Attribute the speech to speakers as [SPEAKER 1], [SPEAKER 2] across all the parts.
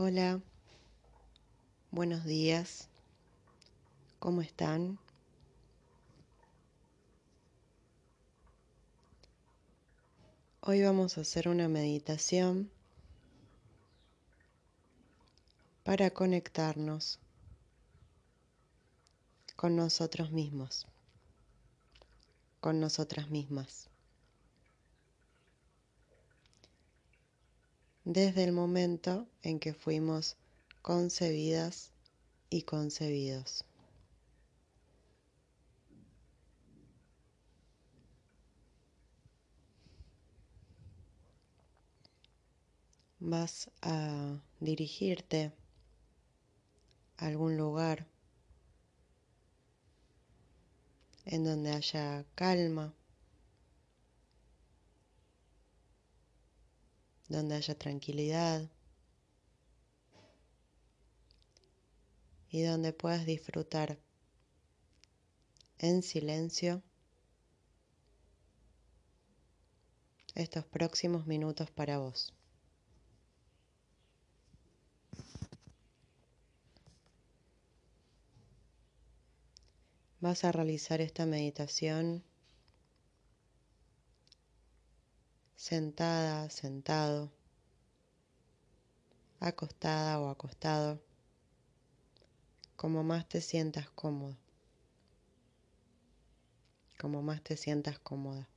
[SPEAKER 1] Hola, buenos días, ¿cómo están? Hoy vamos a hacer una meditación para conectarnos con nosotros mismos, con nosotras mismas. Desde el momento en que fuimos concebidas y concebidos. Vas a dirigirte a algún lugar en donde haya calma, donde haya tranquilidad y donde puedas disfrutar en silencio estos próximos minutos para vos. Vas a realizar esta meditación sentada, sentado, acostada o acostado, como más te sientas cómodo, como más te sientas cómoda.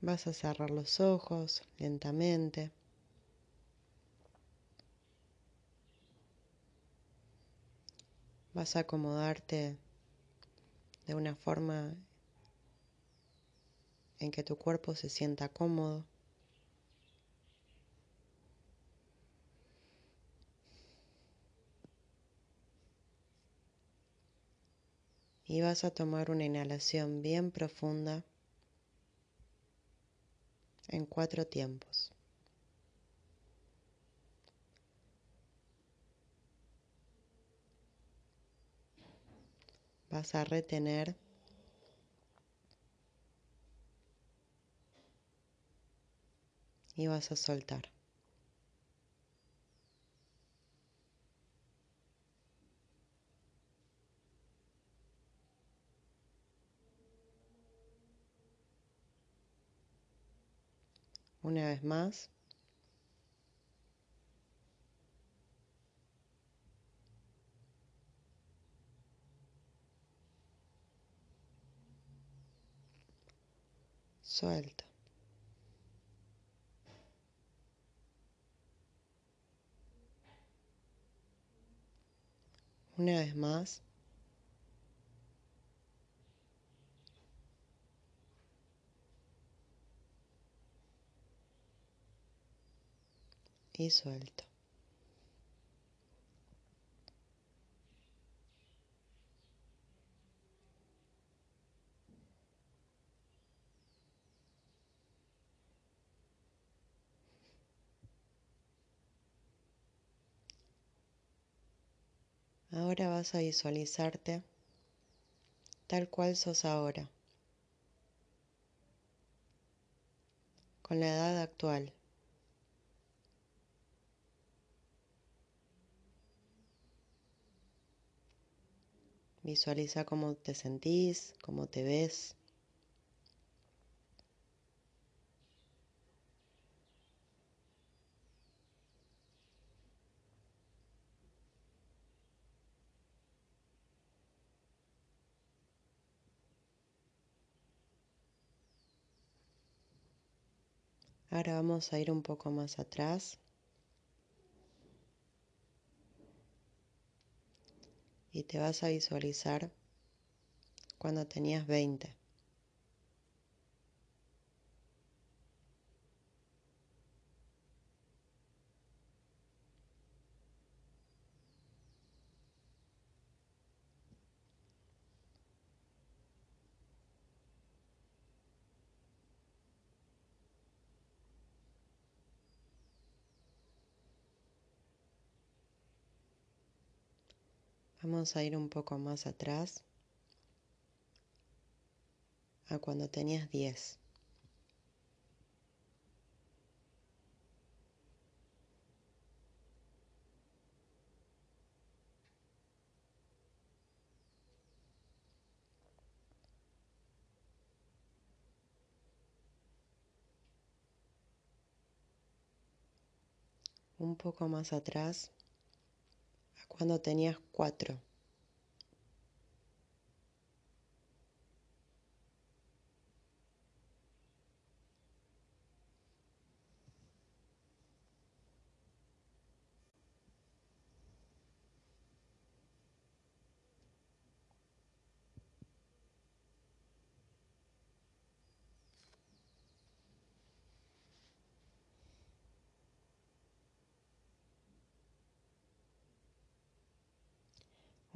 [SPEAKER 1] Vas a cerrar los ojos lentamente. Vas a acomodarte de una forma en que tu cuerpo se sienta cómodo. Y vas a tomar una inhalación bien profunda en cuatro tiempos. Vas a retener y vas a soltar. Una vez más. Suelta. Una vez más. y suelto. Ahora vas a visualizarte tal cual sos ahora, con la edad actual. Visualiza cómo te sentís, cómo te ves. Ahora vamos a ir un poco más atrás. Y te vas a visualizar cuando tenías 20. A ir un poco más atrás a cuando tenías 10. un poco más atrás a cuando tenías cuatro.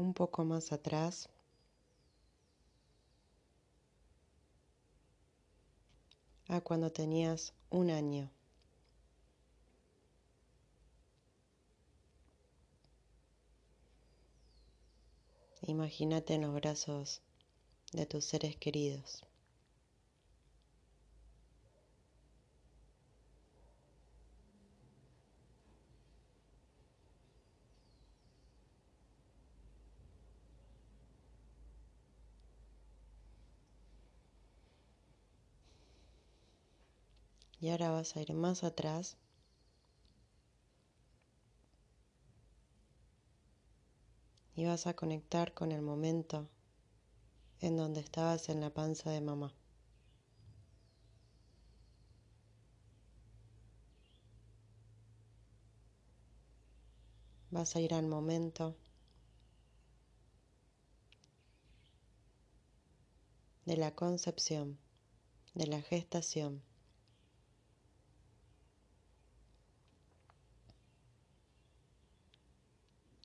[SPEAKER 1] Un poco más atrás. a cuando tenías un año. Imagínate en los brazos de tus seres queridos. Y ahora vas a ir más atrás. Y vas a conectar con el momento en donde estabas en la panza de mamá. Vas a ir al momento de la concepción, de la gestación.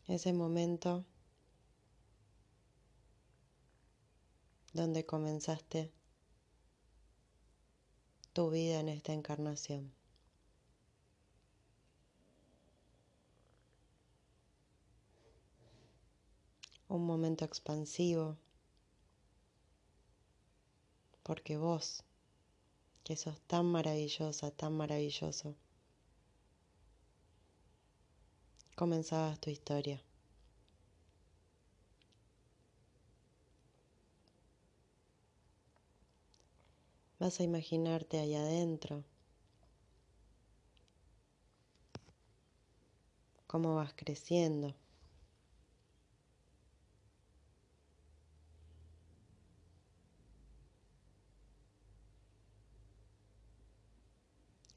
[SPEAKER 1] Ese momento donde comenzaste tu vida en esta encarnación. Un momento expansivo, porque vos, que sos tan maravillosa, tan maravilloso, comenzabas tu historia. Vas a imaginarte ahí adentro cómo vas creciendo.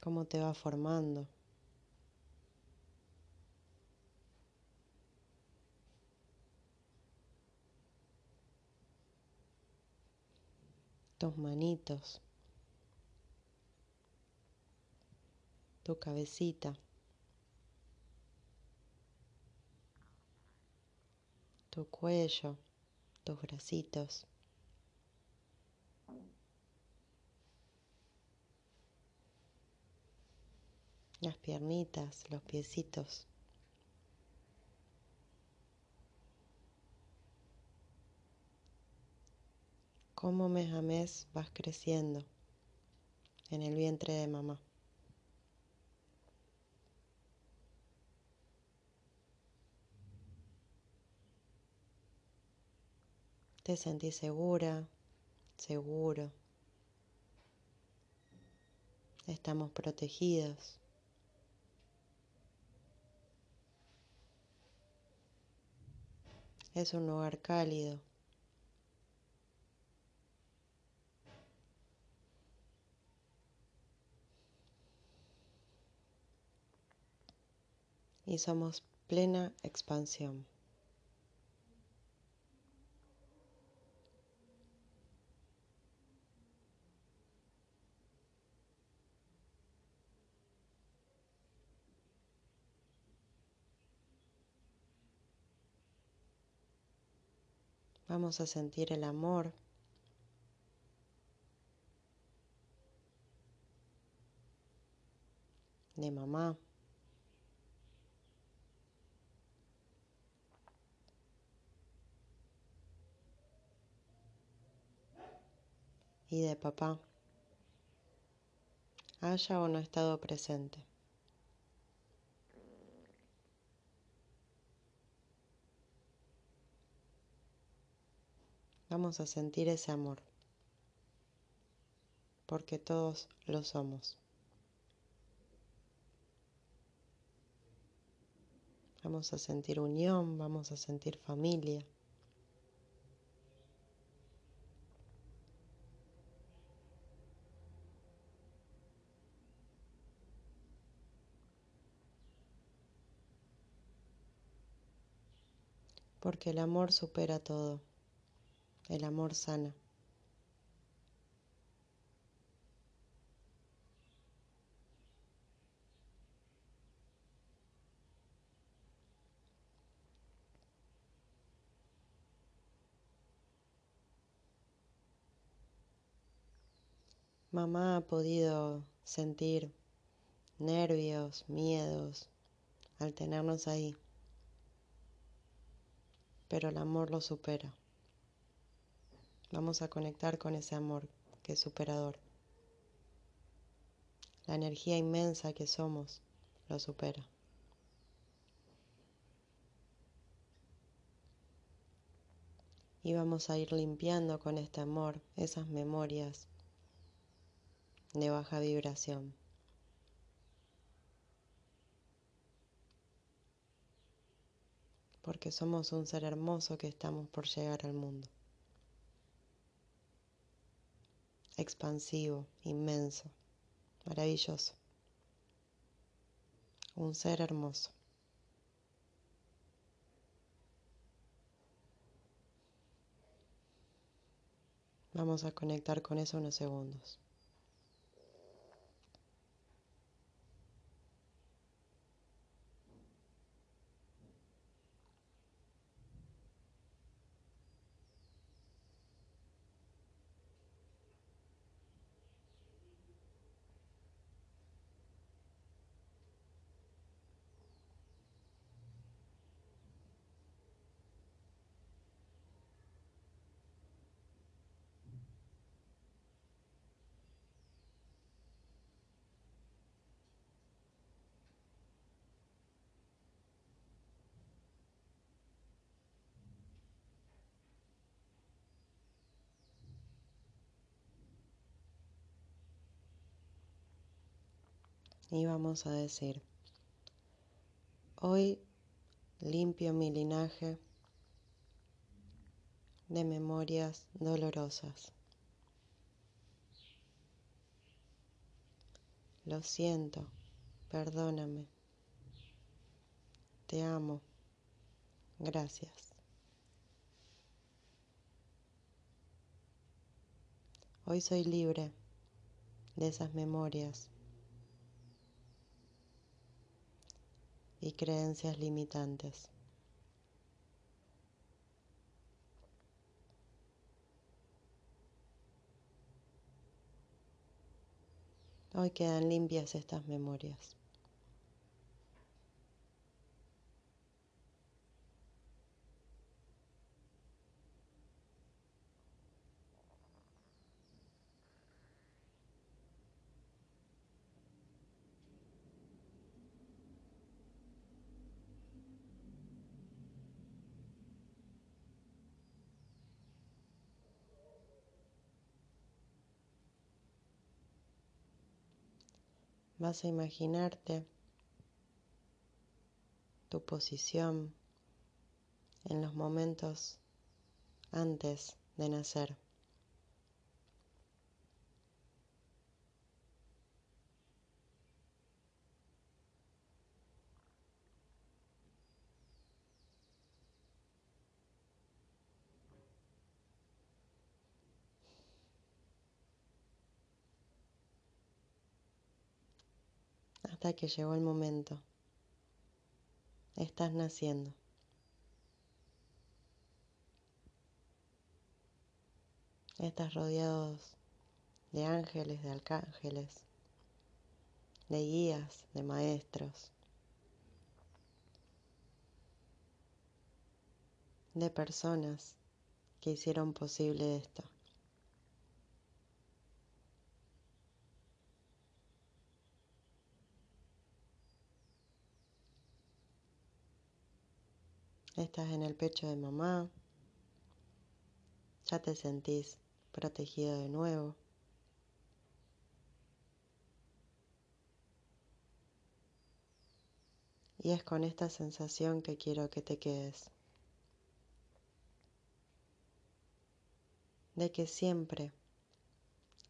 [SPEAKER 1] cómo te va formando. Tus manitos, tu cabecita, tu cuello, tus bracitos. Las piernitas, los piecitos. Cómo mes a mes vas creciendo en el vientre de mamá. Te sentís segura, seguro. Estamos protegidos. Es un lugar cálido. Y somos plena expansión. Vamos a sentir el amor de mamá. Y de papá haya o no estado presente. Vamos a sentir ese amor, porque todos lo somos. Vamos a sentir unión, vamos a sentir familia. Porque el amor supera todo. El amor sana. Mamá ha podido sentir nervios, miedos al tenernos ahí, pero el amor lo supera. Vamos a conectar con ese amor que es superador. La energía inmensa que somos lo supera. Y vamos a ir limpiando con este amor esas memorias de baja vibración. Porque somos un ser hermoso que estamos por llegar al mundo. Expansivo, inmenso, maravilloso. Un ser hermoso. Vamos a conectar con eso unos segundos. Y vamos a decir, hoy limpio mi linaje de memorias dolorosas. Lo siento, perdóname, te amo, gracias. Hoy soy libre de esas memorias y creencias limitantes. Hoy quedan limpias estas memorias. Vas a imaginarte tu posición en los momentos antes de nacer. Hasta que llegó el momento. Estás naciendo. Estás rodeado de ángeles, de arcángeles, de guías, de maestros, de personas que hicieron posible esto. Estás en el pecho de mamá. Ya te sentís protegido de nuevo. Y es con esta sensación que quiero que te quedes. De que siempre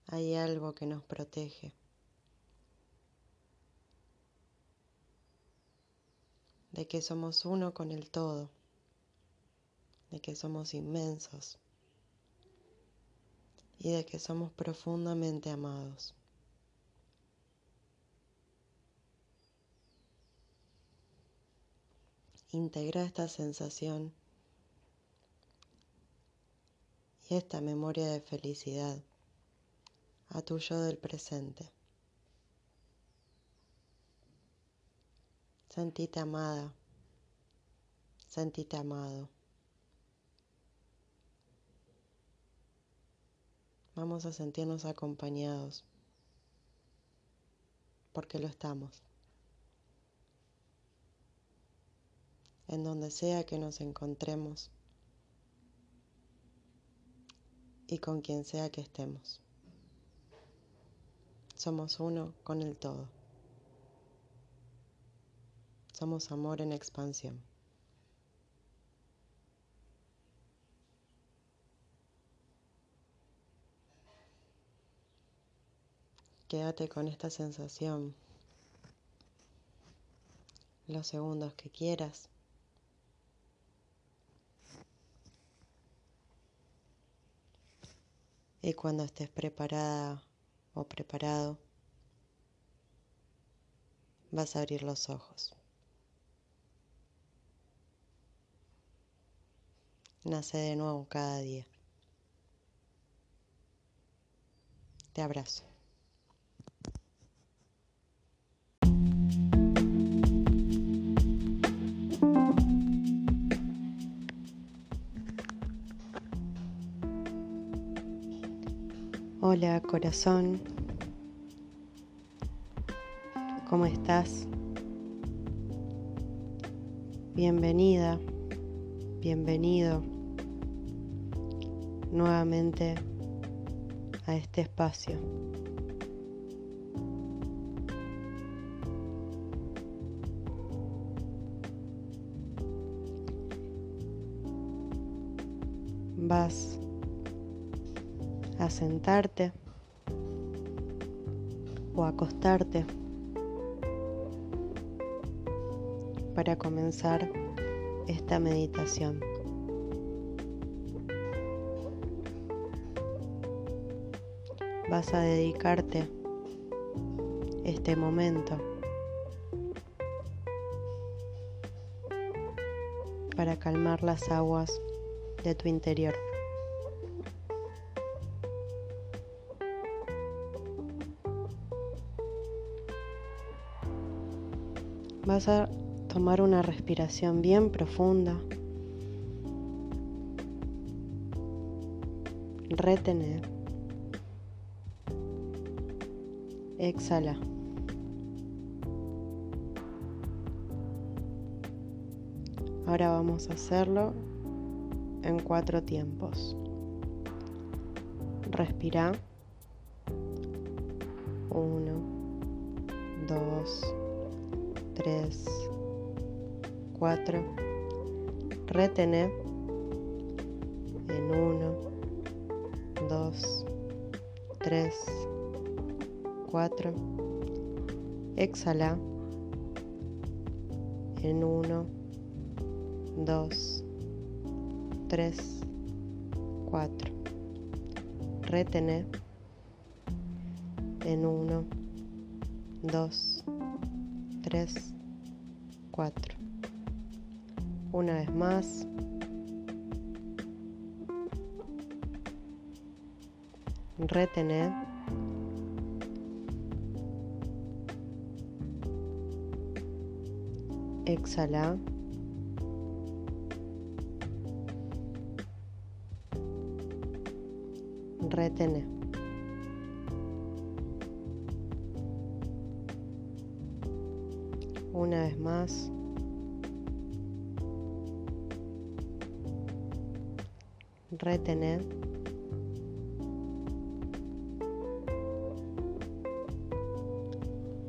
[SPEAKER 1] hay algo que nos protege. De que somos uno con el todo. De que somos inmensos. Y de que somos profundamente amados. integra esta sensación y esta memoria de felicidad a tu yo del presente. Sentite amada, sentite amado. Vamos a sentirnos acompañados, porque lo estamos. en donde sea que nos encontremos y con quien sea que estemos. Somos uno con el todo. Somos amor en expansión. Quédate con esta sensación los segundos que quieras. Y cuando estés preparada o preparado, vas a abrir los ojos. Nace de nuevo cada día. Te abrazo. Hola corazón, ¿cómo estás? Bienvenida, bienvenido nuevamente a este espacio. Vas a sentarte o acostarte para comenzar esta meditación. Vas a dedicarte este momento para calmar las aguas de tu interior. Vas a tomar una respiración bien profunda. Retener. Exhala. Ahora vamos a hacerlo en cuatro tiempos. Respira. Uno, dos, 3, 4. Retener en 1, 2, 3, 4. Exhala en 1, 2, 3, 4. Retener en 1, 2, 3, 4. Una vez más. Retener. Exhala. Retener. Una vez más. Retener.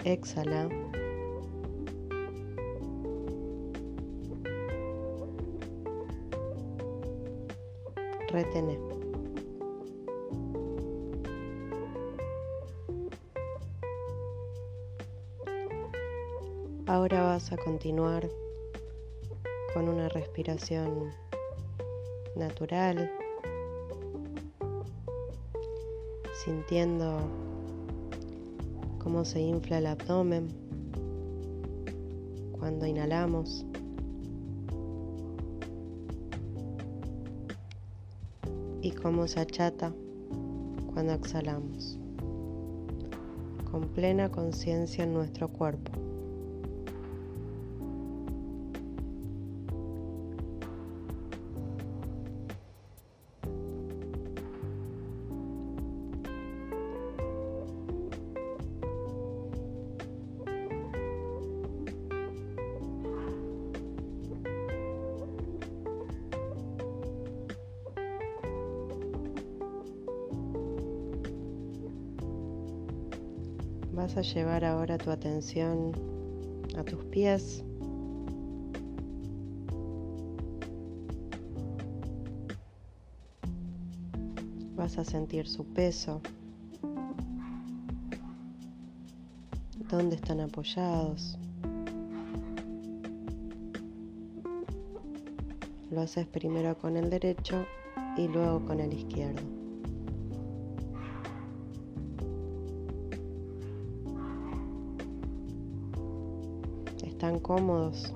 [SPEAKER 1] Exhala. Retener. Ahora vas a continuar con una respiración natural, sintiendo cómo se infla el abdomen cuando inhalamos. Y cómo se achata cuando exhalamos, con plena conciencia en nuestro cuerpo. Vas a llevar ahora tu atención a tus pies. Vas a sentir su peso. ¿Dónde están apoyados? Lo haces primero con el derecho y luego con el izquierdo. Cómodos.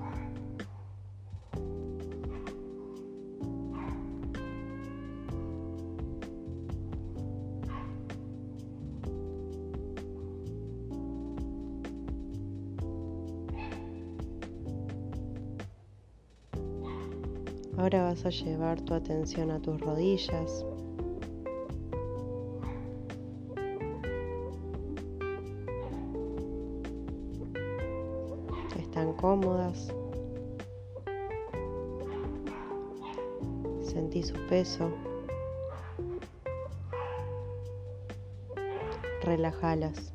[SPEAKER 1] Ahora vas a llevar tu atención a tus rodillas. Están cómodas. Sentí su peso. Relajalas.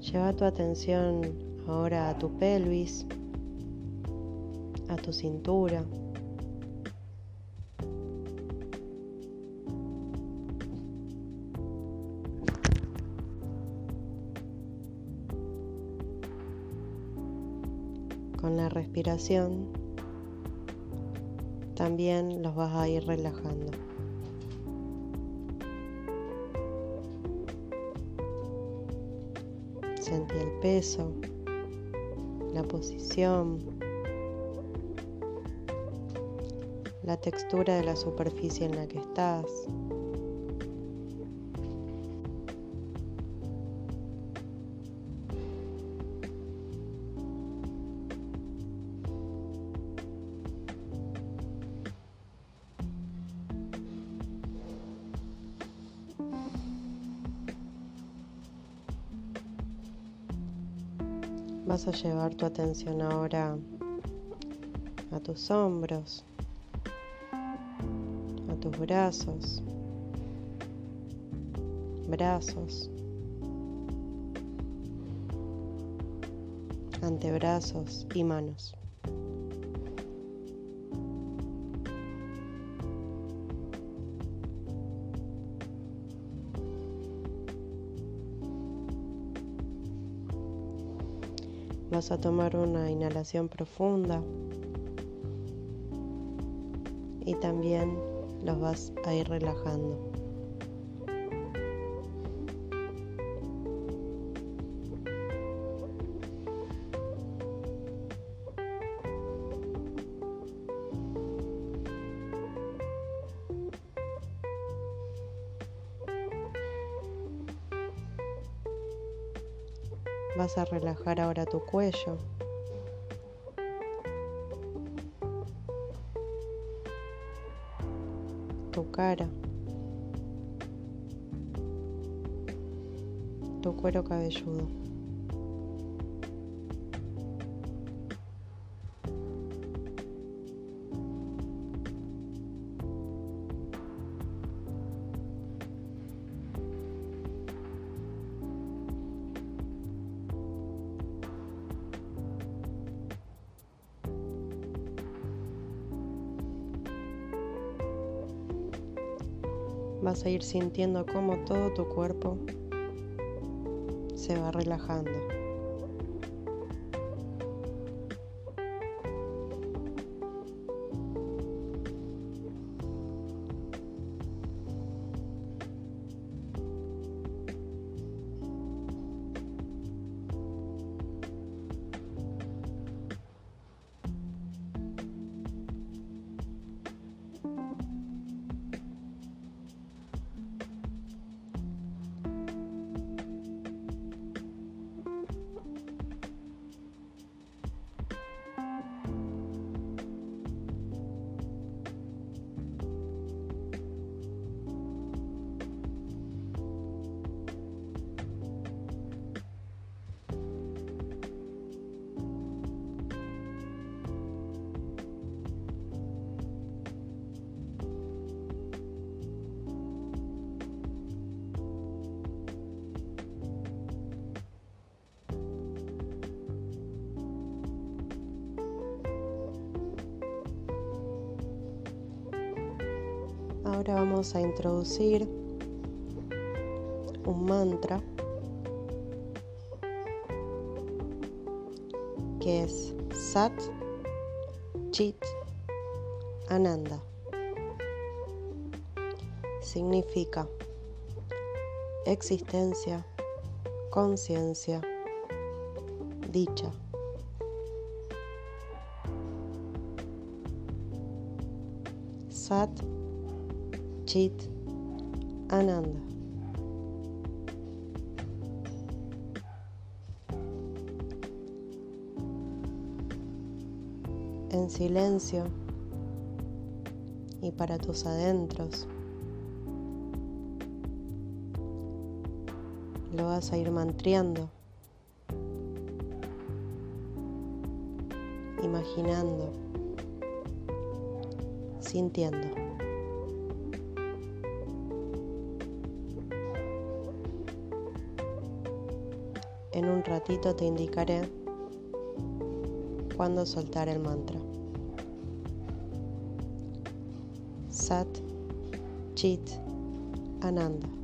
[SPEAKER 1] Lleva tu atención ahora a tu pelvis a tu cintura. Con la respiración también los vas a ir relajando. Sentí el peso, la posición, la textura de la superficie en la que estás. Vas a llevar tu atención ahora a tus hombros, tus brazos, brazos, antebrazos y manos. Vas a tomar una inhalación profunda. Y también los vas a ir relajando. Vas a relajar ahora tu cuello. cara, tu cuero cabelludo. A ir sintiendo cómo todo tu cuerpo se va relajando. Ahora vamos a introducir un mantra que es Sat Chit Ananda. Significa existencia, conciencia, dicha. Sat Chit Ananda. En silencio y para tus adentros. Lo vas a ir mantriando, imaginando, sintiendo. En un ratito te indicaré cuándo soltar el mantra. Sat Chit Ananda.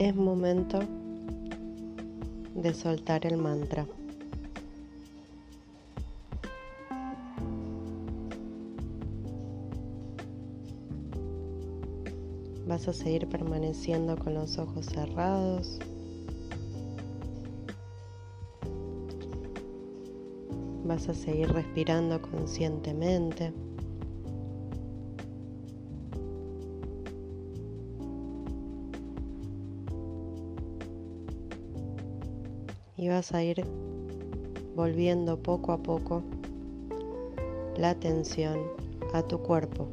[SPEAKER 1] Es momento de soltar el mantra. Vas a seguir permaneciendo con los ojos cerrados. Vas a seguir respirando conscientemente. Vas a ir volviendo poco a poco la atención a tu cuerpo.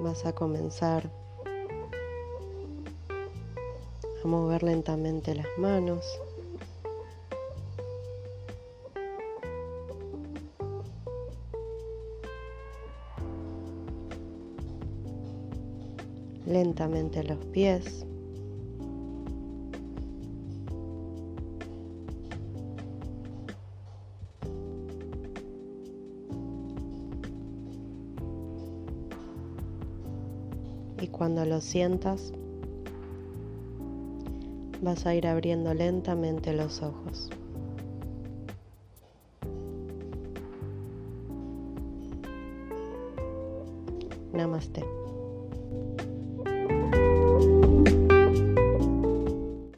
[SPEAKER 1] Vas a comenzar a mover lentamente las manos. Lentamente los pies. Y cuando lo sientas, vas a ir abriendo lentamente los ojos. Namaste.